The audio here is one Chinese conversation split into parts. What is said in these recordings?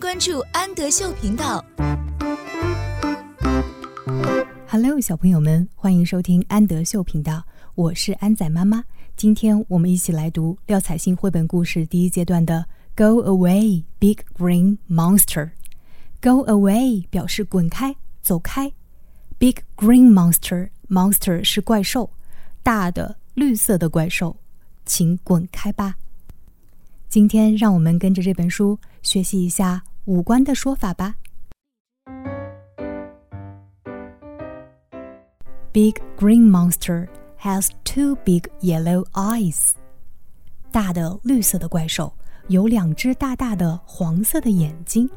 关注安德秀频道。Hello，小朋友们，欢迎收听安德秀频道，我是安仔妈妈。今天我们一起来读廖彩杏绘本故事第一阶段的《Go Away, Big Green Monster》。Go away 表示滚开，走开。Big Green Monster，Monster 是怪兽，大的绿色的怪兽，请滚开吧。今天让我们跟着这本书学习一下五官的说法吧。Big green monster has two big yellow eyes。大的绿色的怪兽有两只大大的黄色的眼睛，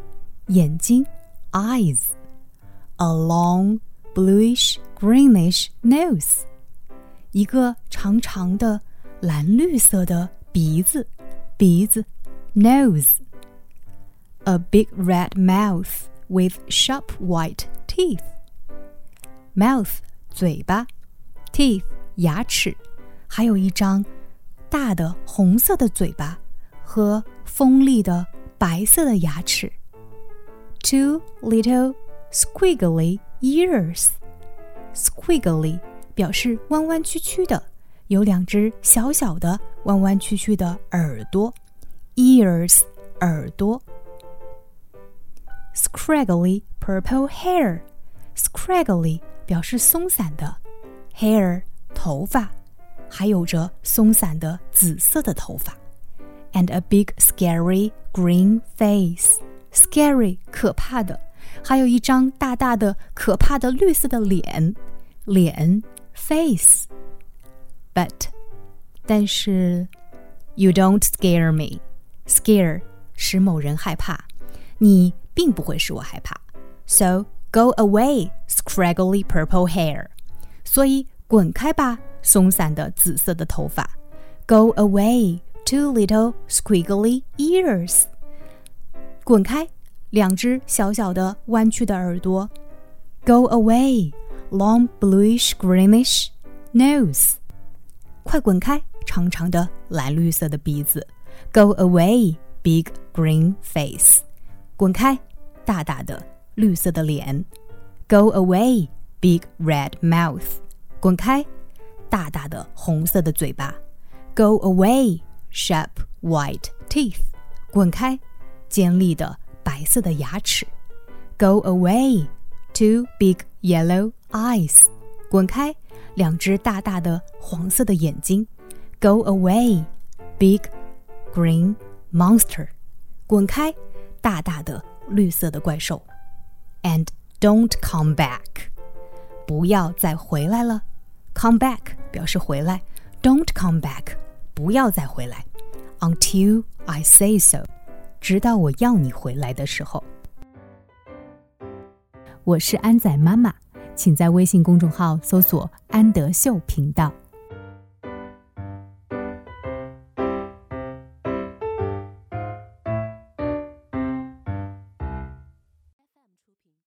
眼睛 eyes。A long bluish greenish nose。一个长长的蓝绿色的鼻子。鼻子，nose。A big red mouth with sharp white teeth. Mouth 嘴巴，teeth 牙齿，还有一张大的红色的嘴巴和锋利的白色的牙齿。Two little squiggly ears. Squiggly 表示弯弯曲曲的。有两只小小的、弯弯曲曲的耳朵，ears，耳朵。Scraggly purple hair，scraggly 表示松散的，hair 头发，还有着松散的紫色的头发。And a big scary green face，scary 可怕的，还有一张大大的可怕的绿色的脸，脸 face。But，但是，You don't scare me。Scare 使某人害怕，你 并不会使我害怕。So go away, scraggly purple hair。所以滚开吧，松散的紫色的头发。Go away, two little squiggly ears。滚开，两只小小的弯曲的耳朵。Go away, long bluish greenish nose。快滚开！长长的蓝绿色的鼻子，Go away, big green face。滚开！ 大大的绿色的脸，Go away, big red mouth。滚开！大大的红色的嘴巴，Go away, sharp white teeth。滚开！尖利的白色的牙齿，Go away, two big yellow eyes。滚开！两只大大的黄色的眼睛，Go away, big green monster！滚开，大大的绿色的怪兽，And don't come back！不要再回来了。Come back 表示回来，Don't come back！不要再回来，Until I say so！直到我要你回来的时候。我是安仔妈妈。请在微信公众号搜索“安德秀频道”。